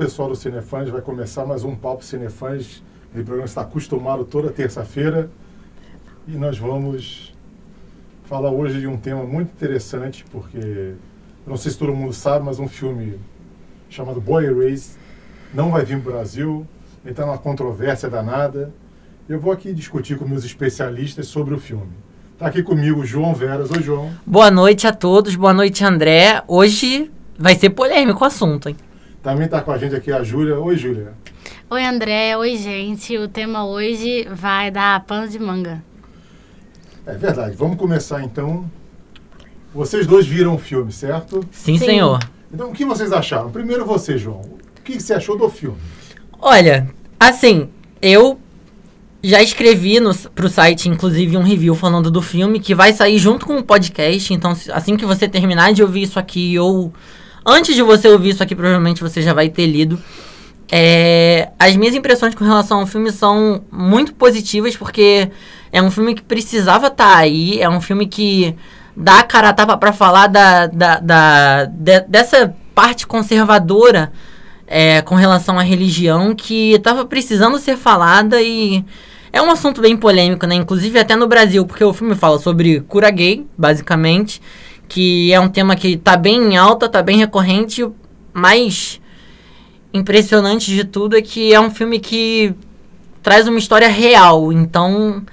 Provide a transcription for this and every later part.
Pessoal do Cinefãs, vai começar mais um Papo Cinefãs. O programa está acostumado toda terça-feira e nós vamos falar hoje de um tema muito interessante, porque não sei se todo mundo sabe, mas um filme chamado Boy Erased não vai vir para o Brasil, ele está numa controvérsia danada. Eu vou aqui discutir com meus especialistas sobre o filme. Está aqui comigo o João Veras. Oi, João. Boa noite a todos, boa noite, André. Hoje vai ser polêmico o assunto, hein? Também está com a gente aqui a Júlia. Oi, Júlia. Oi, André. Oi, gente. O tema hoje vai dar pano de manga. É verdade. Vamos começar então. Vocês dois viram o filme, certo? Sim, Sim. senhor. Então, o que vocês acharam? Primeiro você, João. O que você achou do filme? Olha, assim, eu já escrevi no, pro site, inclusive, um review falando do filme, que vai sair junto com o podcast. Então, assim que você terminar de ouvir isso aqui, ou antes de você ouvir isso aqui, provavelmente você já vai ter lido. É, as minhas impressões com relação ao filme são muito positivas, porque é um filme que precisava estar tá aí, é um filme que dá a cara a tapa pra falar da, da, da de, dessa parte conservadora é, com relação à religião que estava precisando ser falada e é um assunto bem polêmico, né? Inclusive até no Brasil, porque o filme fala sobre cura gay, basicamente, que é um tema que tá bem em alta, tá bem recorrente, mas impressionante de tudo é que é um filme que traz uma história real, então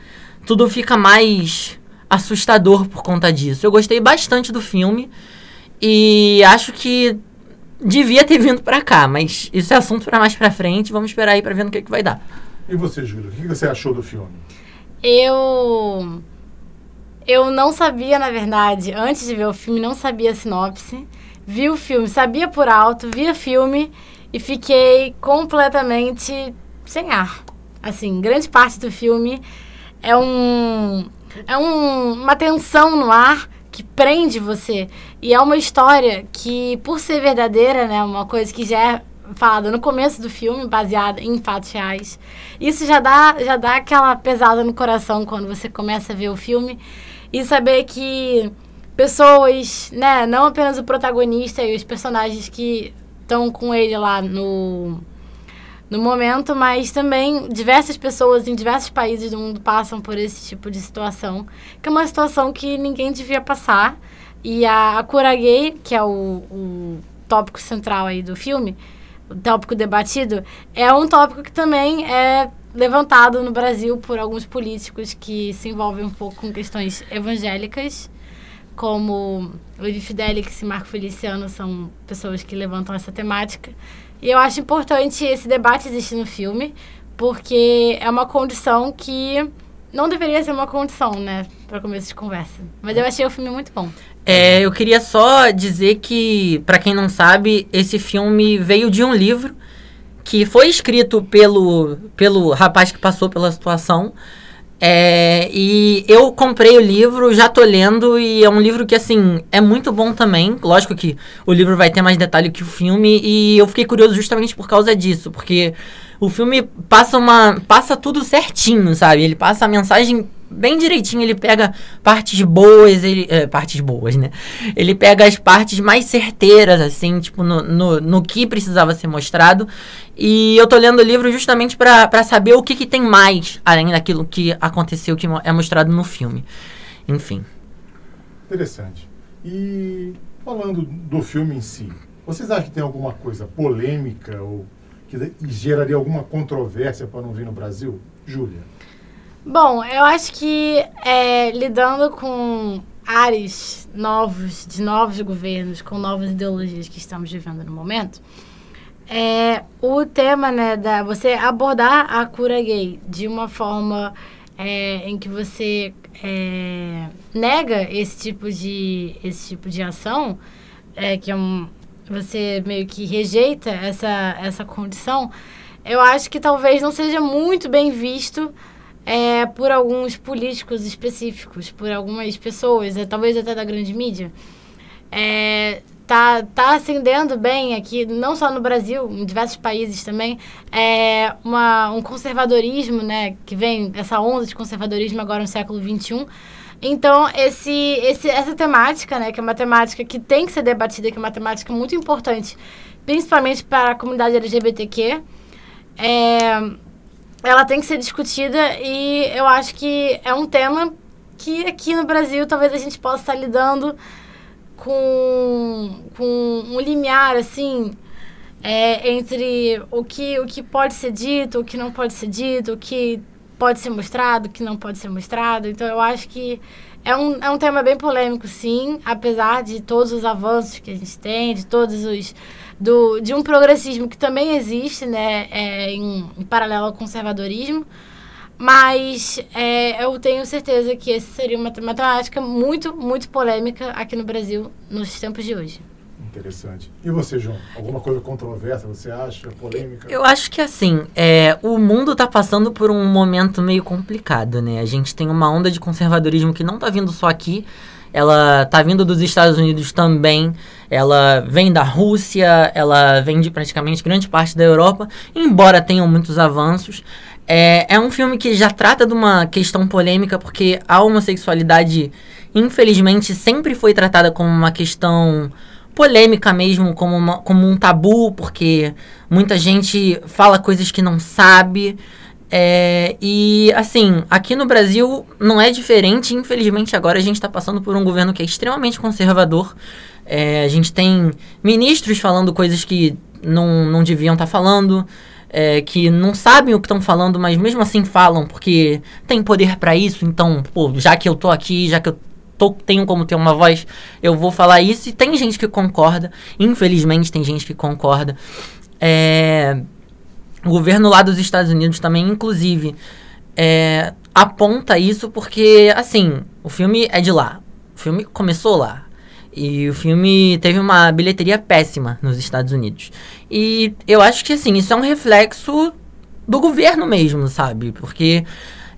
tudo fica mais assustador por conta disso. Eu gostei bastante do filme e acho que devia ter vindo para cá, mas isso é assunto para mais para frente. Vamos esperar aí para ver no que, que vai dar. E você, Júlia, o que você achou do filme? Eu eu não sabia, na verdade, antes de ver o filme, não sabia a sinopse. Vi o filme, sabia por alto, vi o filme e fiquei completamente sem ar. Assim, grande parte do filme é um é um, uma tensão no ar que prende você. E é uma história que, por ser verdadeira, né, uma coisa que já é falada no começo do filme, baseada em fatos reais. Isso já dá, já dá aquela pesada no coração quando você começa a ver o filme e saber que pessoas, né, não apenas o protagonista e os personagens que estão com ele lá no no momento, mas também diversas pessoas em diversos países do mundo passam por esse tipo de situação, que é uma situação que ninguém devia passar. E a, a cura gay, que é o, o tópico central aí do filme, o tópico debatido, é um tópico que também é levantado no Brasil por alguns políticos que se envolvem um pouco com questões evangélicas, como Luiz Fidelix e Marco Feliciano são pessoas que levantam essa temática. E eu acho importante esse debate existir no filme, porque é uma condição que não deveria ser uma condição, né, para começo de conversa. Mas eu achei o filme muito bom. É, eu queria só dizer que, para quem não sabe, esse filme veio de um livro que foi escrito pelo, pelo rapaz que passou pela situação. É, e eu comprei o livro, já tô lendo, e é um livro que, assim, é muito bom também. Lógico que o livro vai ter mais detalhe que o filme, e eu fiquei curioso justamente por causa disso, porque o filme passa uma. passa tudo certinho, sabe? Ele passa a mensagem bem direitinho, ele pega partes boas, ele, é, partes boas, né? Ele pega as partes mais certeiras, assim, tipo, no, no, no que precisava ser mostrado. E eu tô lendo o livro justamente para saber o que, que tem mais, além daquilo que aconteceu, que é mostrado no filme. Enfim. Interessante. E falando do filme em si, vocês acham que tem alguma coisa polêmica ou que geraria alguma controvérsia para não vir no Brasil? Júlia. Bom, eu acho que é, lidando com ares novos, de novos governos, com novas ideologias que estamos vivendo no momento, é, o tema, né, da você abordar a cura gay de uma forma é, em que você é, nega esse tipo de, esse tipo de ação, é, que é um, você meio que rejeita essa, essa condição, eu acho que talvez não seja muito bem visto é, por alguns políticos específicos, por algumas pessoas, é, talvez até da grande mídia. É, tá, tá acendendo bem aqui, não só no Brasil, em diversos países também, é uma, um conservadorismo, né, que vem, essa onda de conservadorismo agora no século XXI, Então, esse, esse, essa temática, né, que é uma temática que tem que ser debatida, que é uma temática muito importante, principalmente para a comunidade LGBTQ, é, ela tem que ser discutida e eu acho que é um tema que aqui no Brasil talvez a gente possa estar lidando com, com um limiar, assim, é, entre o que, o que pode ser dito, o que não pode ser dito, o que pode ser mostrado, o que não pode ser mostrado. Então, eu acho que é um, é um tema bem polêmico, sim, apesar de todos os avanços que a gente tem, de todos os... Do, de um progressismo que também existe, né, é, em, em paralelo ao conservadorismo, mas é, eu tenho certeza que essa seria uma matemática muito, muito polêmica aqui no Brasil nos tempos de hoje. Interessante. E você, João? Alguma coisa controversa você acha? Polêmica? Eu acho que assim, é, o mundo está passando por um momento meio complicado, né? A gente tem uma onda de conservadorismo que não está vindo só aqui, ela está vindo dos Estados Unidos também, ela vem da Rússia, ela vem de praticamente grande parte da Europa, embora tenham muitos avanços. É, é um filme que já trata de uma questão polêmica, porque a homossexualidade, infelizmente, sempre foi tratada como uma questão polêmica mesmo, como, uma, como um tabu, porque muita gente fala coisas que não sabe. É, e assim, aqui no Brasil não é diferente. Infelizmente, agora a gente está passando por um governo que é extremamente conservador. É, a gente tem ministros falando coisas que não, não deviam estar tá falando é, que não sabem o que estão falando, mas mesmo assim falam, porque tem poder para isso, então, pô, já que eu tô aqui, já que eu tô, tenho como ter uma voz, eu vou falar isso. E tem gente que concorda, infelizmente tem gente que concorda. É, o governo lá dos Estados Unidos também, inclusive, é, aponta isso porque, assim, o filme é de lá. O filme começou lá. E o filme teve uma bilheteria péssima nos Estados Unidos. E eu acho que, assim, isso é um reflexo do governo mesmo, sabe? Porque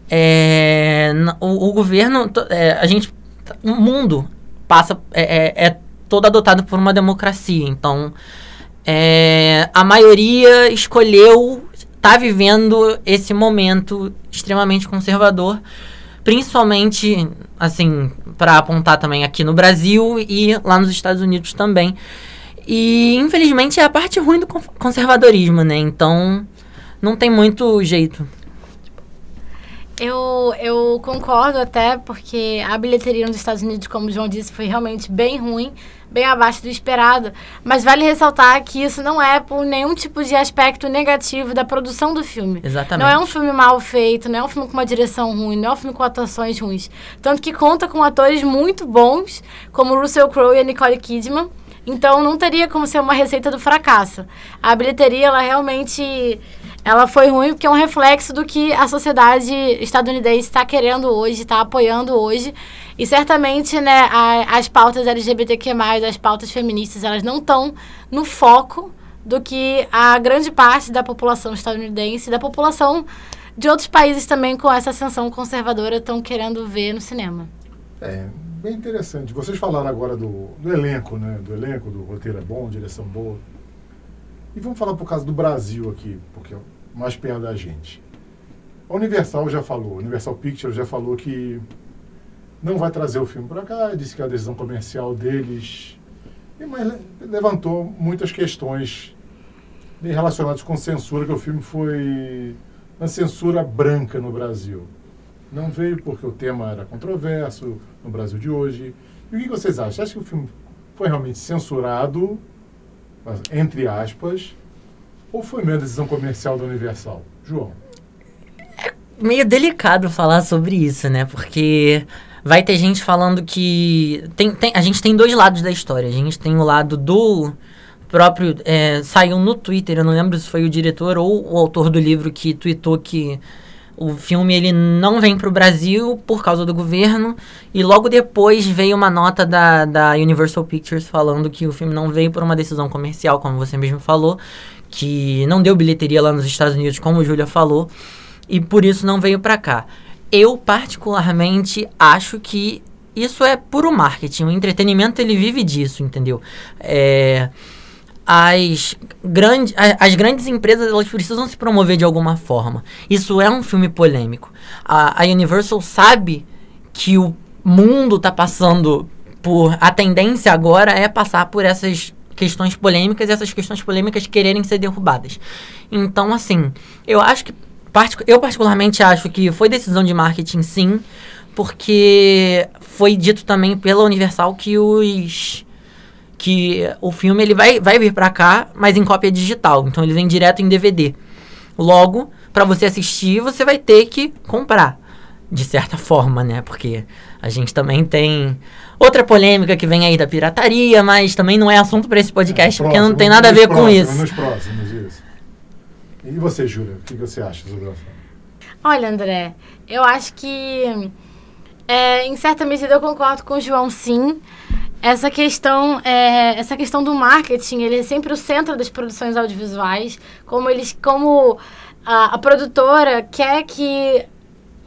é, o, o, governo, é, a gente, o mundo passa, é, é, é todo adotado por uma democracia. Então, é, a maioria escolheu tá vivendo esse momento extremamente conservador principalmente, assim, para apontar também aqui no Brasil e lá nos Estados Unidos também. E, infelizmente, é a parte ruim do conservadorismo, né? Então, não tem muito jeito. Eu, eu concordo até, porque a bilheteria nos Estados Unidos, como o João disse, foi realmente bem ruim, bem abaixo do esperado. Mas vale ressaltar que isso não é por nenhum tipo de aspecto negativo da produção do filme. Exatamente. Não é um filme mal feito, não é um filme com uma direção ruim, não é um filme com atuações ruins. Tanto que conta com atores muito bons, como Russell Crowe e a Nicole Kidman. Então não teria como ser uma receita do fracasso. A bilheteria, ela realmente ela foi ruim porque é um reflexo do que a sociedade estadunidense está querendo hoje, está apoiando hoje. E certamente, né, a, as pautas LGBTQ+, as pautas feministas, elas não estão no foco do que a grande parte da população estadunidense, da população de outros países também com essa ascensão conservadora estão querendo ver no cinema. É, bem interessante. Vocês falaram agora do, do elenco, né? Do elenco, do roteiro é bom, direção boa. E vamos falar por causa do Brasil aqui, porque mais perto da gente. A Universal já falou, Universal Pictures já falou que não vai trazer o filme para cá, disse que a decisão comercial deles. Mas levantou muitas questões relacionadas com censura, que o filme foi uma censura branca no Brasil. Não veio porque o tema era controverso no Brasil de hoje. E o que vocês acham? Acha que o filme foi realmente censurado, entre aspas, ou foi mesmo decisão comercial da Universal? João. É meio delicado falar sobre isso, né? Porque vai ter gente falando que. Tem, tem, a gente tem dois lados da história. A gente tem o lado do próprio. É, saiu no Twitter, eu não lembro se foi o diretor ou o autor do livro que tweetou que o filme ele não vem para o Brasil por causa do governo e logo depois veio uma nota da, da Universal Pictures falando que o filme não veio por uma decisão comercial, como você mesmo falou, que não deu bilheteria lá nos Estados Unidos, como o Julia falou, e por isso não veio para cá. Eu particularmente acho que isso é puro marketing. O entretenimento ele vive disso, entendeu? É, as, grande, as grandes empresas elas precisam se promover de alguma forma. Isso é um filme polêmico. A, a Universal sabe que o mundo está passando por. A tendência agora é passar por essas questões polêmicas e essas questões polêmicas quererem ser derrubadas. Então, assim, eu acho que. Eu, particularmente, acho que foi decisão de marketing, sim, porque foi dito também pela Universal que os que o filme ele vai, vai vir para cá, mas em cópia digital. Então ele vem direto em DVD. Logo, para você assistir, você vai ter que comprar, de certa forma, né? Porque a gente também tem outra polêmica que vem aí da pirataria, mas também não é assunto para esse podcast, é, próximo, porque não tem nada a ver com isso. Nos próximos, isso. E você, Júlia, o que você acha sobre o Olha, André, eu acho que é, em certa medida eu concordo com o João, sim. Essa questão, é, essa questão do marketing, ele é sempre o centro das produções audiovisuais. Como eles, como a, a produtora quer que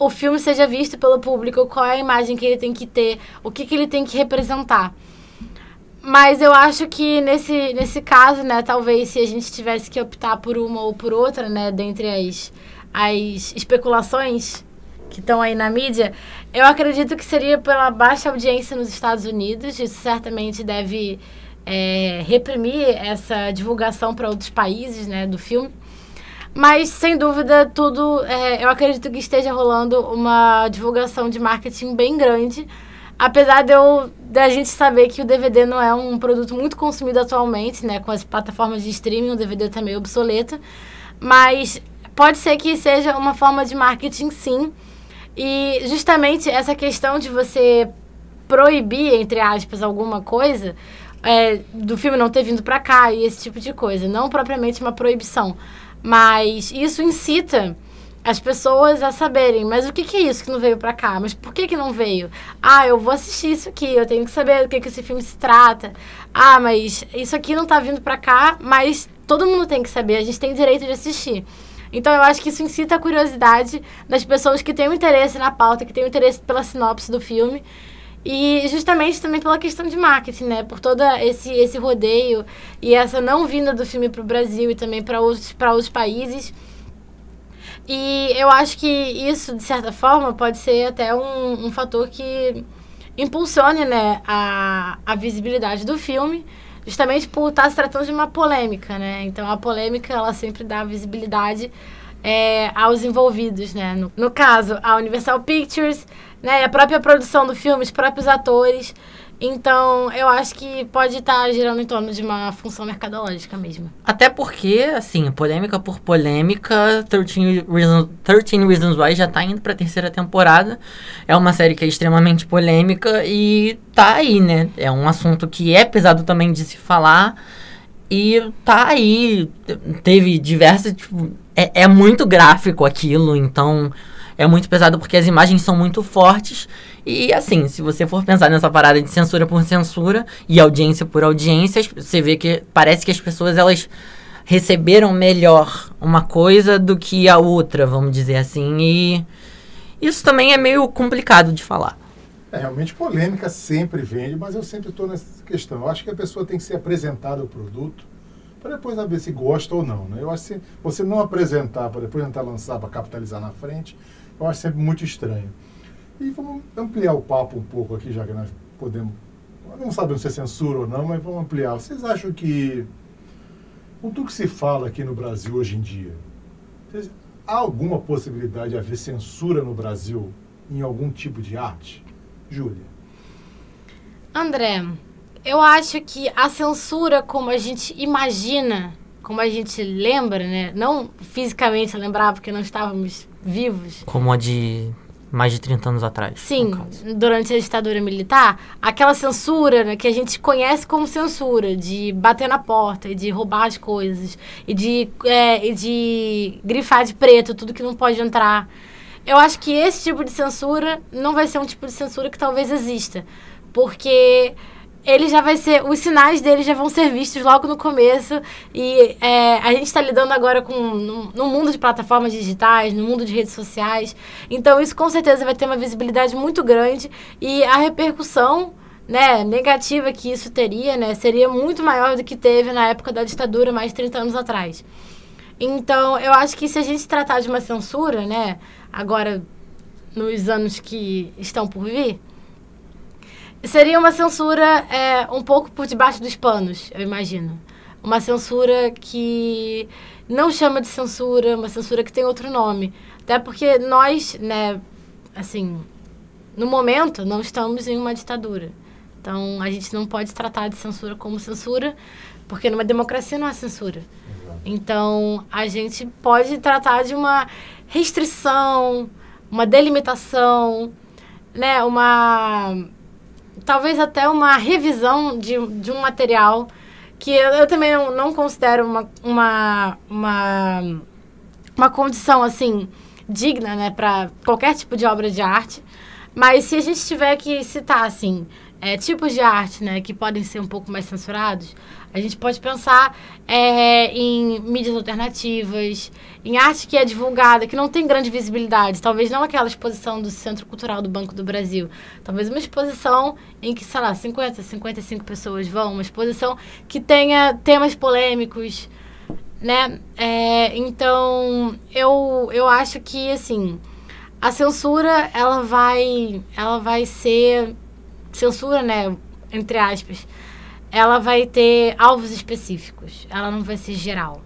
o filme seja visto pelo público, qual é a imagem que ele tem que ter, o que, que ele tem que representar. Mas eu acho que nesse, nesse caso, né, talvez se a gente tivesse que optar por uma ou por outra, né, dentre as, as especulações que estão aí na mídia, eu acredito que seria pela baixa audiência nos Estados Unidos. Isso certamente deve é, reprimir essa divulgação para outros países né, do filme. Mas, sem dúvida, tudo. É, eu acredito que esteja rolando uma divulgação de marketing bem grande. Apesar de eu da gente saber que o DVD não é um produto muito consumido atualmente, né? Com as plataformas de streaming, o DVD está meio obsoleto. Mas pode ser que seja uma forma de marketing, sim. E justamente essa questão de você proibir, entre aspas, alguma coisa, é, do filme não ter vindo para cá e esse tipo de coisa. Não propriamente uma proibição. Mas isso incita as pessoas a saberem, mas o que, que é isso que não veio para cá? Mas por que, que não veio? Ah, eu vou assistir isso aqui, eu tenho que saber do que, que esse filme se trata. Ah, mas isso aqui não tá vindo para cá, mas todo mundo tem que saber, a gente tem direito de assistir. Então eu acho que isso incita a curiosidade das pessoas que têm um interesse na pauta, que têm um interesse pela sinopse do filme. E justamente também pela questão de marketing, né? Por todo esse, esse rodeio e essa não vinda do filme para o Brasil e também para outros, outros países. E eu acho que isso, de certa forma, pode ser até um, um fator que impulsione né, a, a visibilidade do filme justamente por estar se tratando de uma polêmica, né? Então a polêmica ela sempre dá visibilidade é, aos envolvidos, né? No, no, caso, a Universal Pictures, né? A própria produção do filme, os próprios atores. Então, eu acho que pode estar girando em torno de uma função mercadológica mesmo. Até porque, assim, polêmica por polêmica, 13 Reasons, 13 Reasons Why já tá indo pra terceira temporada. É uma série que é extremamente polêmica e tá aí, né? É um assunto que é pesado também de se falar. E tá aí. Teve diversas. Tipo, é, é muito gráfico aquilo, então é muito pesado porque as imagens são muito fortes. E assim, se você for pensar nessa parada de censura por censura e audiência por audiência, você vê que parece que as pessoas elas receberam melhor uma coisa do que a outra, vamos dizer assim. E isso também é meio complicado de falar. É, realmente polêmica sempre vende, mas eu sempre estou nessa questão. Eu acho que a pessoa tem que ser apresentada o produto para depois saber se gosta ou não. Né? Eu acho que você não apresentar para depois tentar lançar para capitalizar na frente, eu acho sempre muito estranho. E vamos ampliar o papo um pouco aqui, já que nós podemos. Não sabemos se é censura ou não, mas vamos ampliar. Vocês acham que. Com tudo que se fala aqui no Brasil hoje em dia, há alguma possibilidade de haver censura no Brasil em algum tipo de arte? Júlia. André, eu acho que a censura, como a gente imagina, como a gente lembra, né? Não fisicamente lembrar, porque não estávamos vivos. Como a de mais de 30 anos atrás. Sim, durante a ditadura militar, aquela censura né, que a gente conhece como censura, de bater na porta, e de roubar as coisas, e de, é, e de grifar de preto tudo que não pode entrar. Eu acho que esse tipo de censura não vai ser um tipo de censura que talvez exista. Porque ele já vai ser. Os sinais dele já vão ser vistos logo no começo. E é, a gente está lidando agora com. No, mundo de plataformas digitais, no mundo de redes sociais. Então, isso com certeza vai ter uma visibilidade muito grande. E a repercussão. Né, negativa que isso teria, né, seria muito maior do que teve na época da ditadura, mais de 30 anos atrás. Então, eu acho que se a gente tratar de uma censura, né, agora nos anos que estão por vir, seria uma censura é, um pouco por debaixo dos panos, eu imagino. Uma censura que não chama de censura, uma censura que tem outro nome. Até porque nós, né, assim, no momento, não estamos em uma ditadura. Então, a gente não pode tratar de censura como censura, porque numa democracia não há censura. Então, a gente pode tratar de uma restrição, uma delimitação, né, uma talvez até uma revisão de, de um material que eu, eu também não, não considero uma, uma, uma, uma condição assim digna né, para qualquer tipo de obra de arte. Mas se a gente tiver que citar assim, é, tipos de arte né, que podem ser um pouco mais censurados, a gente pode pensar é, em mídias alternativas, em arte que é divulgada, que não tem grande visibilidade. Talvez não aquela exposição do Centro Cultural do Banco do Brasil. Talvez uma exposição em que, sei lá, 50, 55 pessoas vão. Uma exposição que tenha temas polêmicos, né? É, então, eu, eu acho que, assim, a censura, ela vai, ela vai ser... Censura, né? Entre aspas ela vai ter alvos específicos. Ela não vai ser geral.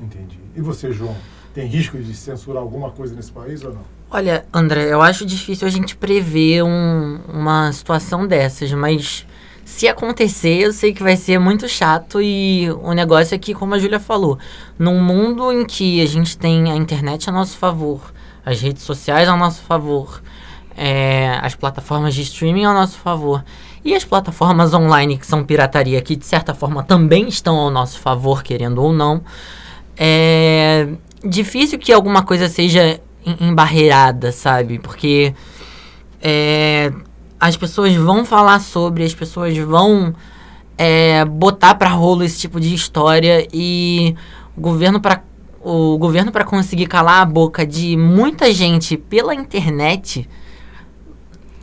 Entendi. E você, João? Tem risco de censurar alguma coisa nesse país ou não? Olha, André, eu acho difícil a gente prever um, uma situação dessas, mas se acontecer, eu sei que vai ser muito chato e o negócio é que, como a Júlia falou, num mundo em que a gente tem a internet a nosso favor, as redes sociais a nosso favor, é, as plataformas de streaming a nosso favor, e as plataformas online que são pirataria, que de certa forma também estão ao nosso favor, querendo ou não, é difícil que alguma coisa seja embarreirada, sabe? Porque é, as pessoas vão falar sobre, as pessoas vão é, botar para rolo esse tipo de história e o governo para o governo para conseguir calar a boca de muita gente pela internet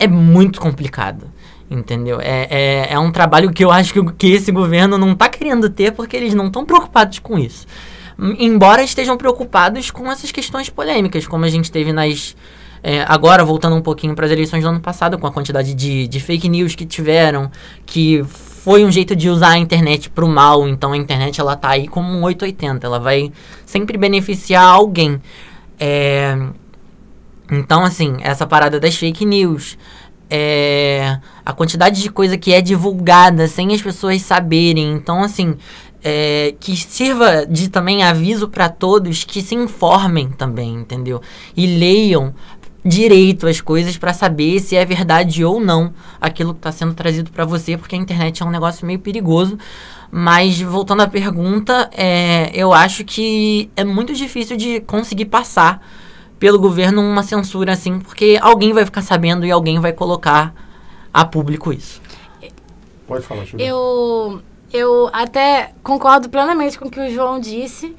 é muito complicado. Entendeu? É, é, é um trabalho que eu acho que, que esse governo não está querendo ter porque eles não estão preocupados com isso. Embora estejam preocupados com essas questões polêmicas, como a gente teve nas. É, agora, voltando um pouquinho para as eleições do ano passado, com a quantidade de, de fake news que tiveram, que foi um jeito de usar a internet para o mal. Então a internet ela tá aí como um 880, ela vai sempre beneficiar alguém. É, então, assim, essa parada das fake news, é, a quantidade de coisa que é divulgada sem as pessoas saberem. Então, assim, é, que sirva de também aviso para todos que se informem também, entendeu? E leiam direito as coisas para saber se é verdade ou não aquilo que está sendo trazido para você, porque a internet é um negócio meio perigoso. Mas voltando à pergunta, é, eu acho que é muito difícil de conseguir passar pelo governo uma censura assim, porque alguém vai ficar sabendo e alguém vai colocar a público isso. Pode falar, Julia. Eu, eu até concordo plenamente com o que o João disse.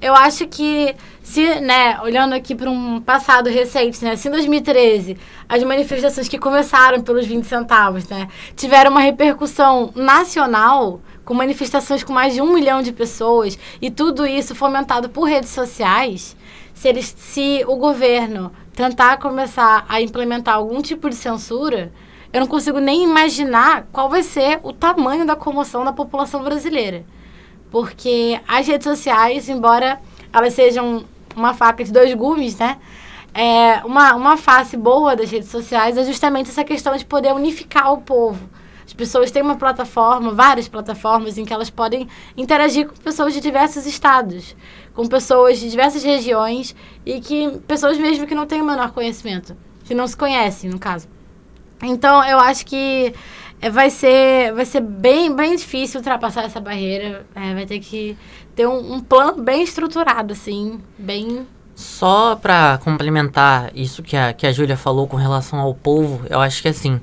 Eu acho que se, né, olhando aqui para um passado recente, né, se em 2013 as manifestações que começaram pelos 20 centavos, né, tiveram uma repercussão nacional, com manifestações com mais de um milhão de pessoas e tudo isso fomentado por redes sociais, se, eles, se o governo tentar começar a implementar algum tipo de censura, eu não consigo nem imaginar qual vai ser o tamanho da comoção da população brasileira. Porque as redes sociais, embora elas sejam uma faca de dois gumes, né? É, uma, uma face boa das redes sociais é justamente essa questão de poder unificar o povo. As pessoas têm uma plataforma, várias plataformas, em que elas podem interagir com pessoas de diversos estados com pessoas de diversas regiões e que pessoas mesmo que não têm o menor conhecimento, que não se conhecem, no caso. Então, eu acho que é, vai ser, vai ser bem, bem difícil ultrapassar essa barreira. É, vai ter que ter um, um plano bem estruturado, assim, bem só para complementar isso que a, que a Júlia falou com relação ao povo, eu acho que assim,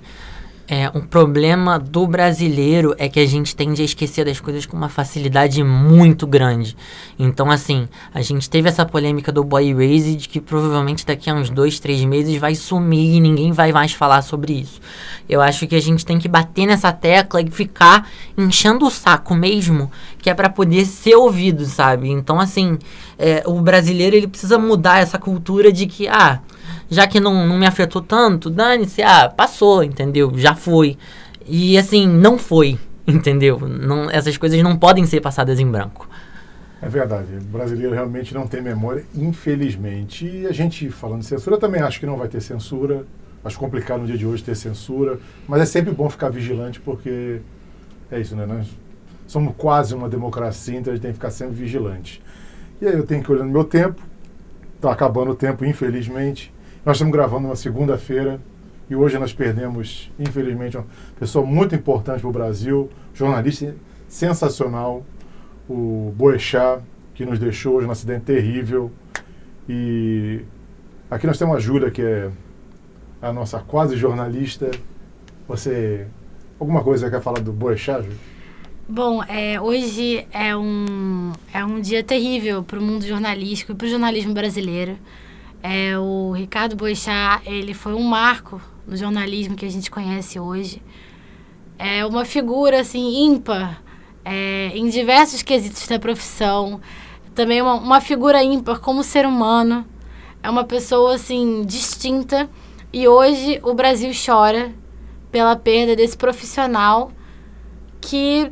é, um problema do brasileiro é que a gente tende a esquecer das coisas com uma facilidade muito grande. Então, assim, a gente teve essa polêmica do Boy Raised que provavelmente daqui a uns dois, três meses vai sumir e ninguém vai mais falar sobre isso. Eu acho que a gente tem que bater nessa tecla e ficar enchendo o saco mesmo, que é para poder ser ouvido, sabe? Então, assim, é, o brasileiro ele precisa mudar essa cultura de que, ah já que não, não me afetou tanto, dane-se, ah, passou, entendeu? Já foi. E assim, não foi, entendeu? Não, essas coisas não podem ser passadas em branco. É verdade. O brasileiro realmente não tem memória, infelizmente. E a gente, falando de censura, também acho que não vai ter censura. Acho complicado no dia de hoje ter censura. Mas é sempre bom ficar vigilante, porque é isso, né? Nós somos quase uma democracia, então a gente tem que ficar sempre vigilante. E aí eu tenho que olhar no meu tempo. Está acabando o tempo, infelizmente. Nós estamos gravando uma segunda-feira. E hoje nós perdemos, infelizmente, uma pessoa muito importante para o Brasil, jornalista sensacional, o Boechat, que nos deixou hoje num acidente terrível. E aqui nós temos a Júlia, que é a nossa quase jornalista. Você. Alguma coisa quer falar do Boechat, Júlia? Bom, é, hoje é um, é um dia terrível para o mundo jornalístico e para o jornalismo brasileiro. É, o Ricardo Boechat, ele foi um marco no jornalismo que a gente conhece hoje. É uma figura, assim, ímpar é, em diversos quesitos da profissão. Também uma, uma figura ímpar como ser humano. É uma pessoa, assim, distinta. E hoje o Brasil chora pela perda desse profissional que,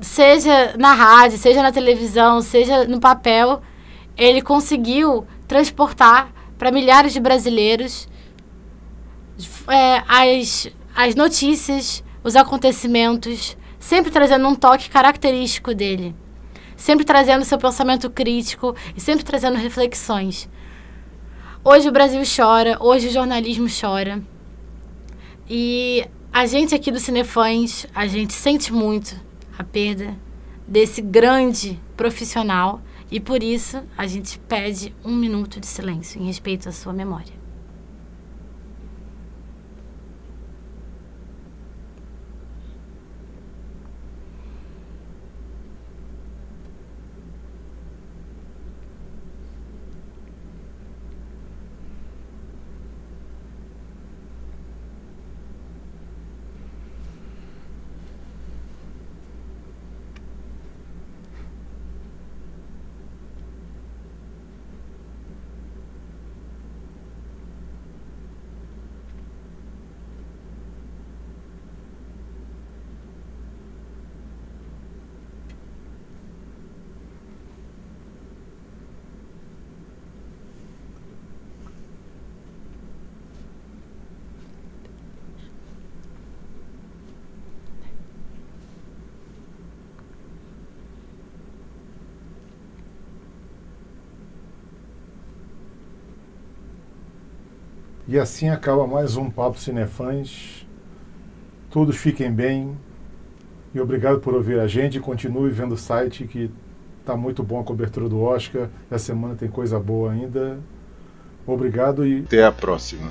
seja na rádio, seja na televisão, seja no papel, ele conseguiu transportar para milhares de brasileiros é, as, as notícias, os acontecimentos, sempre trazendo um toque característico dele, sempre trazendo seu pensamento crítico e sempre trazendo reflexões. Hoje o Brasil chora, hoje o jornalismo chora. E a gente aqui do Cinefãs, a gente sente muito a perda desse grande profissional e por isso a gente pede um minuto de silêncio em respeito à sua memória. E assim acaba mais um Papo Cinefãs. Todos fiquem bem. E obrigado por ouvir a gente. Continue vendo o site que está muito bom a cobertura do Oscar. Essa semana tem coisa boa ainda. Obrigado e até a próxima.